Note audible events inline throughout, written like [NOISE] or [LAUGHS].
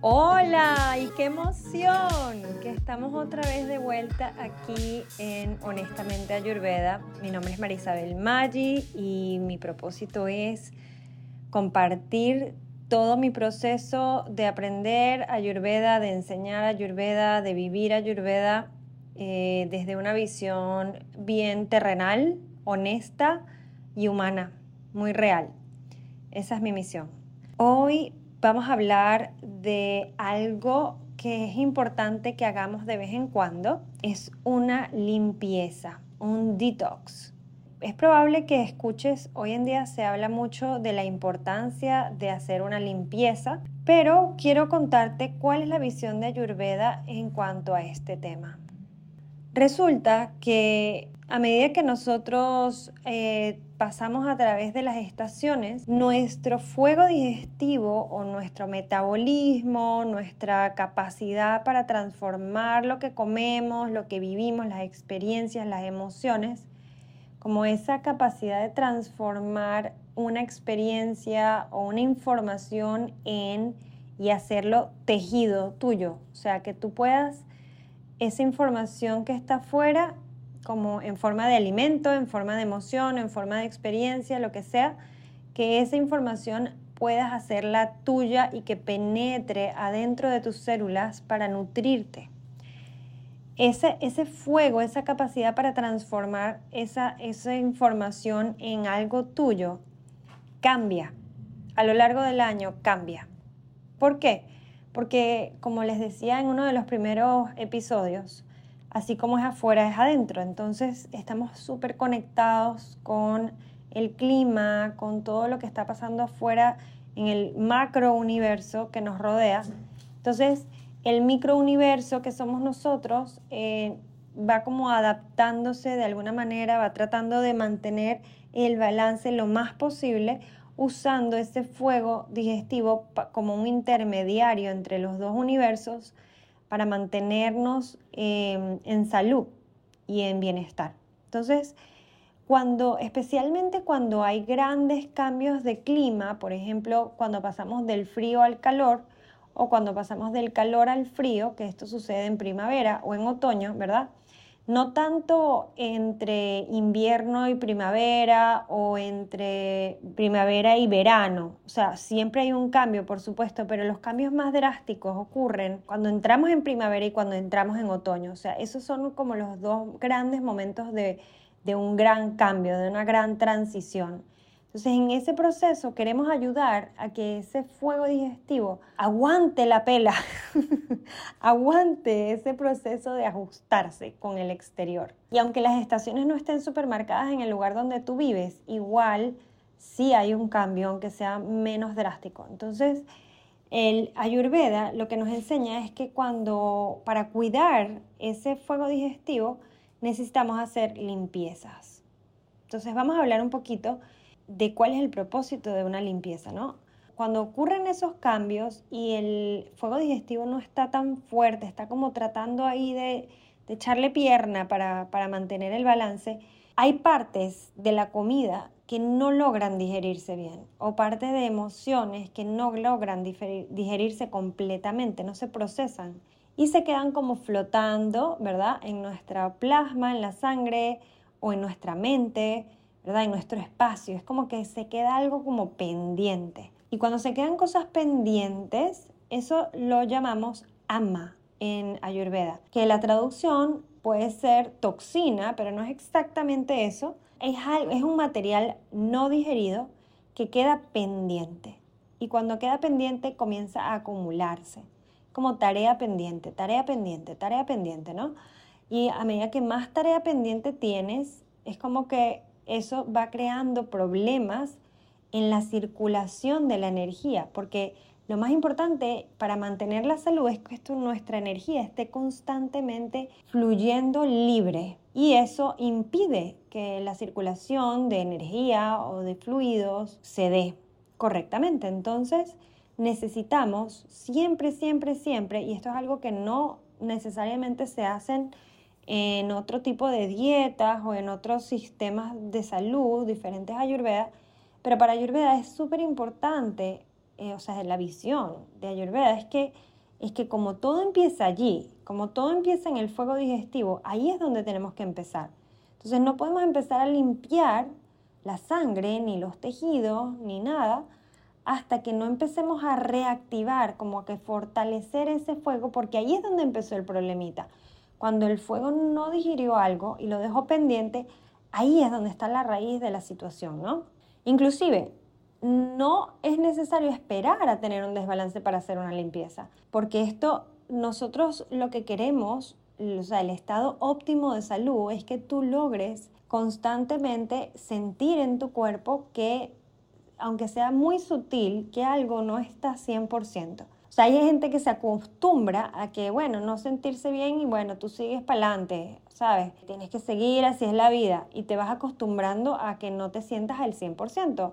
Hola y qué emoción que estamos otra vez de vuelta aquí en Honestamente Ayurveda. Mi nombre es Marisabel Maggi y mi propósito es compartir todo mi proceso de aprender Ayurveda, de enseñar Ayurveda, de vivir Ayurveda eh, desde una visión bien terrenal, honesta y humana, muy real. Esa es mi misión. Hoy vamos a hablar de algo que es importante que hagamos de vez en cuando. Es una limpieza, un detox. Es probable que escuches, hoy en día se habla mucho de la importancia de hacer una limpieza, pero quiero contarte cuál es la visión de Ayurveda en cuanto a este tema. Resulta que a medida que nosotros eh, pasamos a través de las estaciones, nuestro fuego digestivo o nuestro metabolismo, nuestra capacidad para transformar lo que comemos, lo que vivimos, las experiencias, las emociones, como esa capacidad de transformar una experiencia o una información en y hacerlo tejido tuyo, o sea, que tú puedas esa información que está afuera como en forma de alimento, en forma de emoción, en forma de experiencia, lo que sea, que esa información puedas hacerla tuya y que penetre adentro de tus células para nutrirte. Ese, ese fuego, esa capacidad para transformar esa, esa información en algo tuyo, cambia. A lo largo del año cambia. ¿Por qué? Porque, como les decía en uno de los primeros episodios, así como es afuera, es adentro. Entonces estamos súper conectados con el clima, con todo lo que está pasando afuera en el macro universo que nos rodea. Entonces, el micro universo que somos nosotros eh, va como adaptándose de alguna manera, va tratando de mantener el balance lo más posible usando ese fuego digestivo como un intermediario entre los dos universos para mantenernos em, en salud y en bienestar. Entonces, cuando, especialmente cuando hay grandes cambios de clima, por ejemplo, cuando pasamos del frío al calor o cuando pasamos del calor al frío, que esto sucede en primavera o en otoño, ¿verdad? No tanto entre invierno y primavera o entre primavera y verano. O sea, siempre hay un cambio, por supuesto, pero los cambios más drásticos ocurren cuando entramos en primavera y cuando entramos en otoño. O sea, esos son como los dos grandes momentos de, de un gran cambio, de una gran transición. Entonces, en ese proceso queremos ayudar a que ese fuego digestivo aguante la pela, [LAUGHS] aguante ese proceso de ajustarse con el exterior. Y aunque las estaciones no estén supermarcadas en el lugar donde tú vives, igual sí hay un cambio, aunque sea menos drástico. Entonces, el Ayurveda lo que nos enseña es que cuando para cuidar ese fuego digestivo necesitamos hacer limpiezas. Entonces, vamos a hablar un poquito de cuál es el propósito de una limpieza, ¿no? Cuando ocurren esos cambios y el fuego digestivo no está tan fuerte, está como tratando ahí de, echarle pierna para, mantener el balance, hay partes de la comida que no logran digerirse bien o partes de emociones que no logran digerirse completamente, no se procesan y se quedan como flotando, ¿verdad? En nuestra plasma, en la sangre o en nuestra mente ¿verdad? En nuestro espacio. Es como que se queda algo como pendiente. Y cuando se quedan cosas pendientes, eso lo llamamos ama en Ayurveda, que la traducción puede ser toxina, pero no es exactamente eso. Es, es un material no digerido que queda pendiente. Y cuando queda pendiente comienza a acumularse, como tarea pendiente, tarea pendiente, tarea pendiente, ¿no? Y a medida que más tarea pendiente tienes, es como que eso va creando problemas en la circulación de la energía, porque lo más importante para mantener la salud es que nuestra energía esté constantemente fluyendo libre y eso impide que la circulación de energía o de fluidos se dé correctamente. Entonces necesitamos siempre, siempre, siempre, y esto es algo que no necesariamente se hacen en otro tipo de dietas o en otros sistemas de salud diferentes a Ayurveda, Pero para Ayurveda es súper importante, eh, o sea, la visión de Ayurveda es que, es que como todo empieza allí, como todo empieza en el fuego digestivo, ahí es donde tenemos que empezar. Entonces no podemos empezar a limpiar la sangre, ni los tejidos, ni nada, hasta que no empecemos a reactivar, como a que fortalecer ese fuego, porque ahí es donde empezó el problemita. Cuando el fuego no digirió algo y lo dejó pendiente, ahí es donde está la raíz de la situación, ¿no? Inclusive, no es necesario esperar a tener un desbalance para hacer una limpieza, porque esto nosotros lo que queremos, o sea, el estado óptimo de salud es que tú logres constantemente sentir en tu cuerpo que, aunque sea muy sutil, que algo no está 100%. O sea, hay gente que se acostumbra a que, bueno, no sentirse bien y bueno, tú sigues para adelante, ¿sabes? Tienes que seguir, así es la vida. Y te vas acostumbrando a que no te sientas al 100%.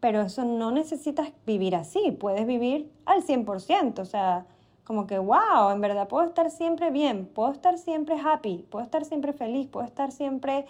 Pero eso no necesitas vivir así, puedes vivir al 100%. O sea, como que, wow, en verdad puedo estar siempre bien, puedo estar siempre happy, puedo estar siempre feliz, puedo estar siempre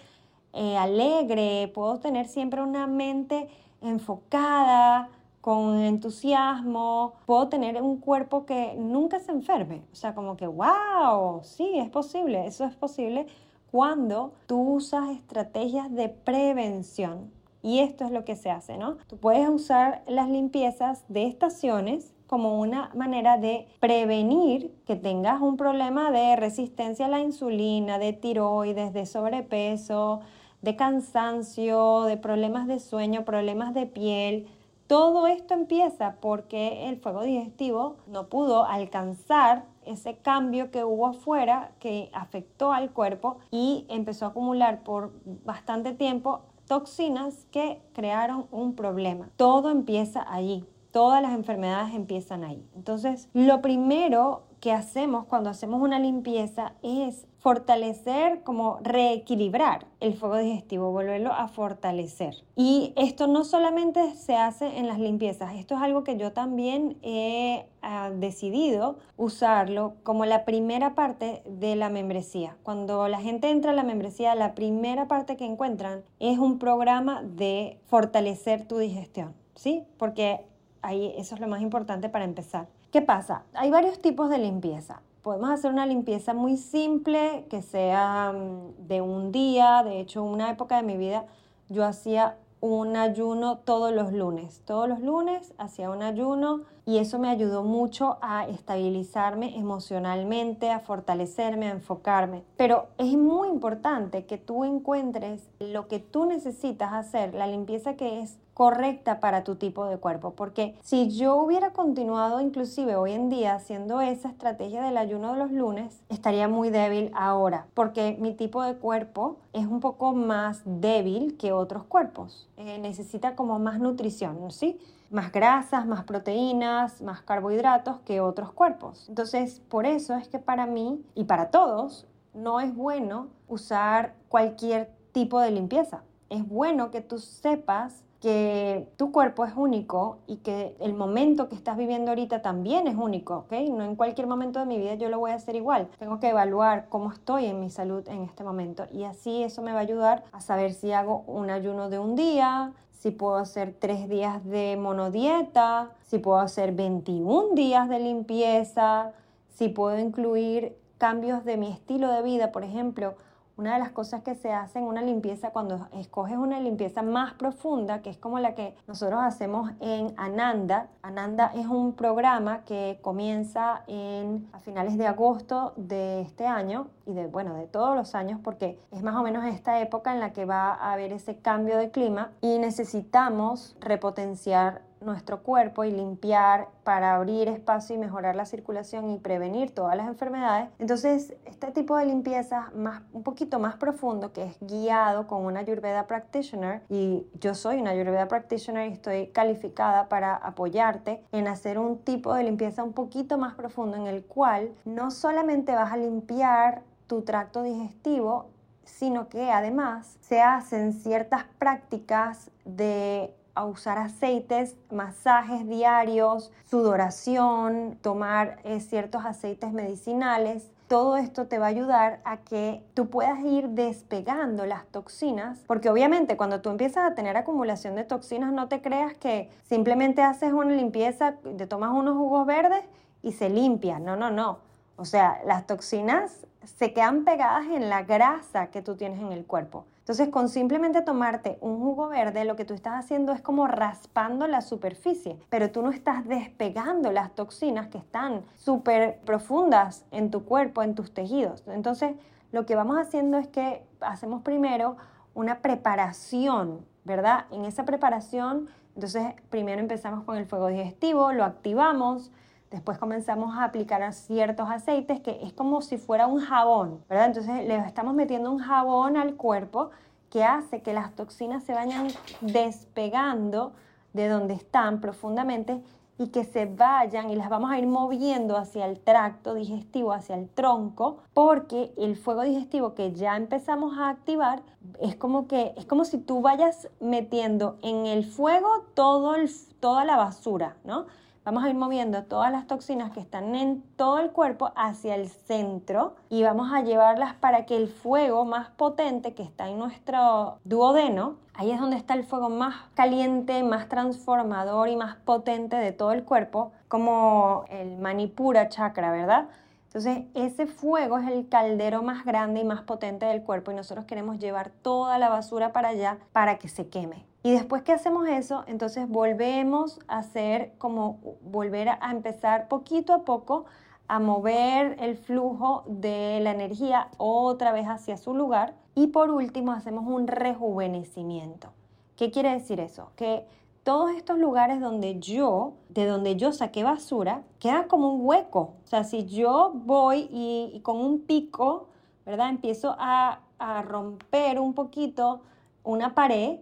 eh, alegre, puedo tener siempre una mente enfocada, con entusiasmo, puedo tener un cuerpo que nunca se enferme. O sea, como que, wow, sí, es posible, eso es posible cuando tú usas estrategias de prevención. Y esto es lo que se hace, ¿no? Tú puedes usar las limpiezas de estaciones como una manera de prevenir que tengas un problema de resistencia a la insulina, de tiroides, de sobrepeso, de cansancio, de problemas de sueño, problemas de piel, todo esto empieza porque el fuego digestivo no pudo alcanzar ese cambio que hubo afuera que afectó al cuerpo y empezó a acumular por bastante tiempo toxinas que crearon un problema. Todo empieza allí. Todas las enfermedades empiezan ahí. Entonces, lo primero que hacemos cuando hacemos una limpieza es fortalecer, como reequilibrar el fuego digestivo, volverlo a fortalecer. Y esto no solamente se hace en las limpiezas, esto es algo que yo también he ah, decidido usarlo como la primera parte de la membresía. Cuando la gente entra a la membresía, la primera parte que encuentran es un programa de fortalecer tu digestión, ¿sí? Porque ahí eso es lo más importante para empezar. ¿Qué pasa? Hay varios tipos de limpieza. Podemos hacer una limpieza muy simple, que sea mm, de un día. De hecho, una época de mi vida yo hacía un ayuno todos los lunes. Todos los lunes hacía un ayuno y eso me ayudó mucho a estabilizarme emocionalmente, a fortalecerme, a enfocarme. Pero es muy importante que tú encuentres lo que tú necesitas hacer, la limpieza que es correcta para tu tipo de cuerpo. Porque si yo hubiera continuado inclusive hoy en día haciendo esa estrategia del ayuno de los lunes, estaría muy débil ahora. Porque mi tipo de cuerpo es un poco más débil que otros cuerpos. Eh, necesita como más nutrición, ¿sí? Más grasas, más proteínas, más carbohidratos que otros cuerpos. Entonces, por eso es que para mí y para todos no es bueno usar cualquier tipo de limpieza. Es bueno que tú sepas que tu cuerpo es único y que el momento que estás viviendo ahorita también es único, ¿ok? No en cualquier momento de mi vida yo lo voy a hacer igual. Tengo que evaluar cómo estoy en mi salud en este momento y así eso me va a ayudar a saber si hago un ayuno de un día, si puedo hacer tres días de monodieta, si puedo hacer 21 días de limpieza, si puedo incluir cambios de mi estilo de vida, por ejemplo, una de las cosas que se hace en una limpieza cuando escoges una limpieza más profunda, que es como la que nosotros hacemos en Ananda. Ananda es un programa que comienza en, a finales de agosto de este año y de, bueno, de todos los años, porque es más o menos esta época en la que va a haber ese cambio de clima y necesitamos repotenciar nuestro cuerpo y limpiar para abrir espacio y mejorar la circulación y prevenir todas las enfermedades. Entonces, este tipo de limpieza más, un poquito más profundo, que es guiado con una Ayurveda Practitioner, y yo soy una Ayurveda Practitioner y estoy calificada para apoyarte en hacer un tipo de limpieza un poquito más profundo en el cual no solamente vas a limpiar tu tracto digestivo, sino que además se hacen ciertas prácticas de a usar aceites, masajes diarios, sudoración, tomar eh, ciertos aceites medicinales todo esto te va a ayudar a que tú puedas ir despegando las toxinas, porque obviamente cuando tú empiezas a tener acumulación de toxinas, no te creas que simplemente haces una limpieza, te tomas unos jugos verdes y se limpia. No, no, no. O sea, las toxinas se quedan pegadas en la grasa que tú tienes en el cuerpo. Entonces, con simplemente tomarte un jugo verde, lo que tú estás haciendo es como raspando la superficie, pero tú no estás despegando las toxinas que están súper profundas en tu cuerpo, en tus tejidos. Entonces, lo que vamos haciendo es que hacemos primero una preparación, ¿verdad? En esa preparación, entonces, primero empezamos con el fuego digestivo, lo activamos, Después comenzamos a aplicar ciertos aceites que es como si fuera un jabón, ¿verdad? Entonces le estamos metiendo un jabón al cuerpo que hace que las toxinas se vayan despegando de donde están profundamente y que se vayan y las vamos a ir moviendo hacia el tracto digestivo, hacia el tronco, porque el fuego digestivo que ya empezamos a activar es como que es como si tú vayas metiendo en el fuego todo toda la basura, ¿no? Vamos a ir moviendo todas las toxinas que están en todo el cuerpo hacia el centro y vamos a llevarlas para que el fuego más potente que está en nuestro duodeno, ahí es donde está el fuego más caliente, más transformador y más potente de todo el cuerpo, como el Manipura chakra, ¿verdad? Entonces, ese fuego es el caldero más grande y más potente del cuerpo y nosotros queremos llevar toda la basura para allá para que se queme. Y después que hacemos eso, entonces volvemos a hacer como volver a empezar poquito a poco a mover el flujo de la energía otra vez hacia su lugar. Y por último hacemos un rejuvenecimiento. ¿Qué quiere decir eso? Que todos estos lugares donde yo, de donde yo saqué basura, queda como un hueco. O sea, si yo voy y, con un pico, ¿verdad? Empiezo a, a romper un poquito una pared,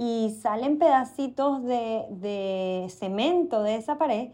y salen pedacitos de, cemento de esa pared,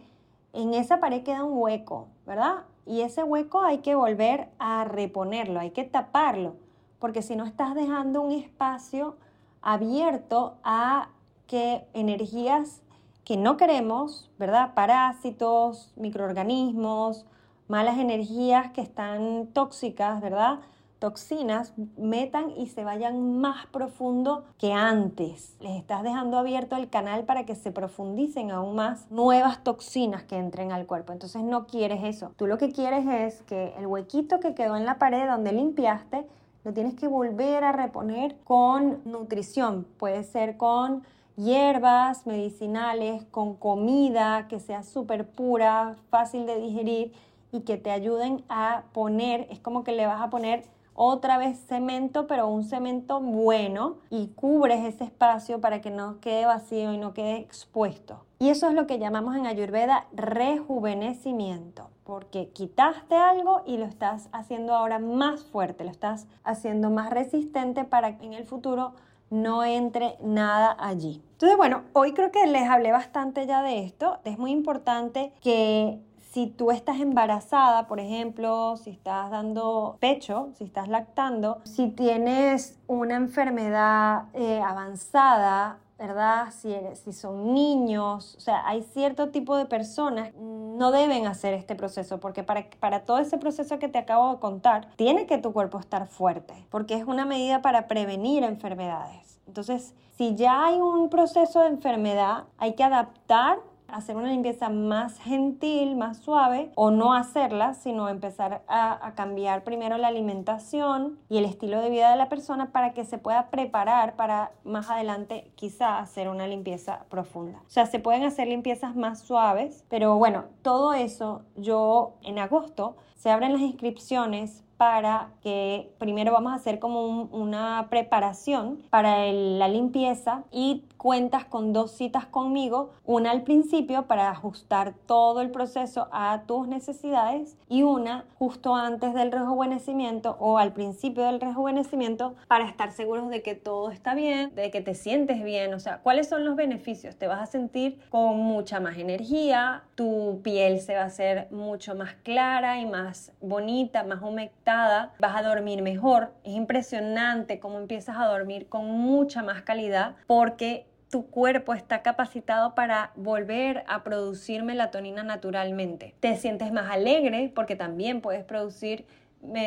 en esa pared queda un hueco, ¿verdad? Y ese hueco hay que volver a reponerlo, hay que taparlo, porque si no estás dejando un espacio abierto a que energías que no queremos, ¿verdad? Parásitos, microorganismos, malas energías que están tóxicas, ¿verdad? Toxinas metan y se vayan más profundo que antes. Les estás dejando abierto el canal para que se profundicen aún más nuevas toxinas que entren al cuerpo. Entonces no quieres eso. Tú lo que quieres es que el huequito que quedó en la pared donde limpiaste, lo tienes que volver a reponer con nutrición. Puede ser con hierbas medicinales, con comida que sea súper pura, fácil de digerir y que te ayuden a poner, es como que le vas a poner otra vez cemento, pero un cemento bueno y cubres ese espacio para que no quede vacío y no quede expuesto. Y eso es lo que llamamos en Ayurveda rejuvenecimiento, porque quitaste algo y lo estás haciendo ahora más fuerte, lo estás haciendo más resistente para que en el futuro no entre nada allí. Entonces, bueno, hoy creo que les hablé bastante ya de esto. Es muy importante que si tú estás embarazada, por ejemplo, si estás dando pecho, si estás lactando, si tienes una enfermedad eh, avanzada, ¿verdad? Si, si son niños, o sea, hay cierto tipo de personas no deben hacer este proceso porque para, para todo ese proceso que te acabo de contar, tiene que tu cuerpo estar fuerte porque es una medida para prevenir enfermedades. Entonces, si ya hay un proceso de enfermedad, hay que adaptar hacer una limpieza más gentil, más suave, o no hacerla, sino empezar a, cambiar primero la alimentación y el estilo de vida de la persona para que se pueda preparar para más adelante quizá hacer una limpieza profunda. O sea, se pueden hacer limpiezas más suaves, pero bueno, todo eso yo en agosto se abren las inscripciones para que primero vamos a hacer como una preparación para la limpieza y cuentas con dos citas conmigo, una al principio para ajustar todo el proceso a tus necesidades y una justo antes del rejuvenecimiento o al principio del rejuvenecimiento para estar seguros de que todo está bien, de que te sientes bien, o sea, ¿cuáles son los beneficios? Te vas a sentir con mucha más energía, tu piel se va a hacer mucho más clara y más bonita, más humectada, vas a dormir mejor, es impresionante cómo empiezas a dormir con mucha más calidad porque tu cuerpo está capacitado para volver a producir melatonina naturalmente. Te sientes más alegre porque también puedes producir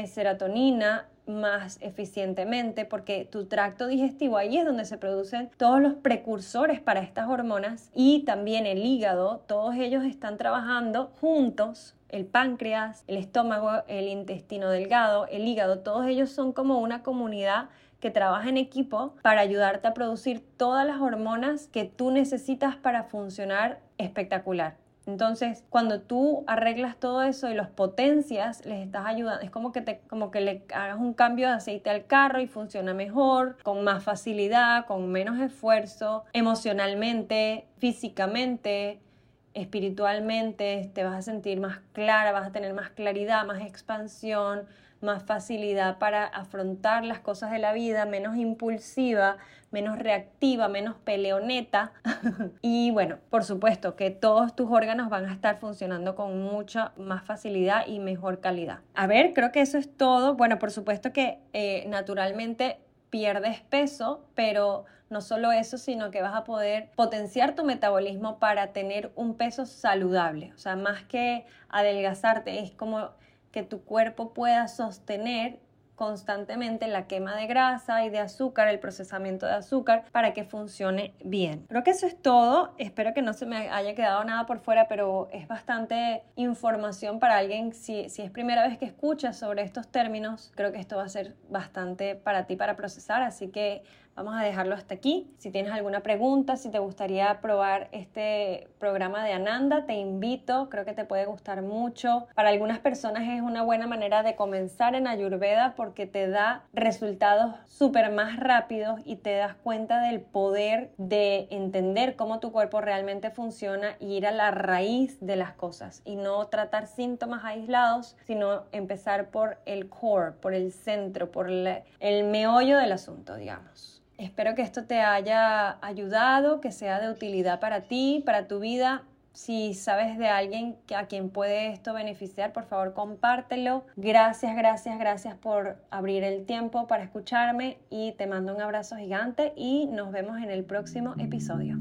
serotonina más eficientemente porque tu tracto digestivo ahí es donde se producen todos los precursores para estas hormonas y también el hígado, todos ellos están trabajando juntos el páncreas, el estómago, el intestino delgado, el hígado, todos ellos son como una comunidad que trabaja en equipo para ayudarte a producir todas las hormonas que tú necesitas para funcionar espectacular. Entonces, cuando tú arreglas todo eso y los potencias, les estás ayudando. Es como que, te, como que le hagas un cambio de aceite al carro y funciona mejor, con más facilidad, con menos esfuerzo, emocionalmente, físicamente, espiritualmente. Te vas a sentir más clara, vas a tener más claridad, más expansión, más facilidad para afrontar las cosas de la vida, menos impulsiva, menos reactiva, menos peleoneta. [LAUGHS] y bueno, por supuesto que todos tus órganos van a estar funcionando con mucha más facilidad y mejor calidad. A ver, creo que eso es todo. Bueno, por supuesto que eh, naturalmente pierdes peso, pero no solo eso, sino que vas a poder potenciar tu metabolismo para tener un peso saludable. O sea, más que adelgazarte, es como que tu cuerpo pueda sostener constantemente la quema de grasa y de azúcar, el procesamiento de azúcar para que funcione bien. Creo que eso es todo. Espero que no se me haya quedado nada por fuera, pero es bastante información para alguien. Si, si es primera vez que escuchas sobre estos términos, creo que esto va a ser bastante para ti para procesar. Así que Vamos a dejarlo hasta aquí. Si tienes alguna pregunta, si te gustaría probar este programa de Ananda, te invito, creo que te puede gustar mucho. Para algunas personas es una buena manera de comenzar en Ayurveda porque te da resultados súper más rápidos y te das cuenta del poder de entender cómo tu cuerpo realmente funciona y ir a la raíz de las cosas y no tratar síntomas aislados, sino empezar por el core, por el centro, por el meollo del asunto, digamos. Espero que esto te haya ayudado, que sea de utilidad para ti, para tu vida. Si sabes de alguien a quien puede esto beneficiar, por favor compártelo. Gracias, gracias, gracias por abrir el tiempo para escucharme y te mando un abrazo gigante y nos vemos en el próximo episodio.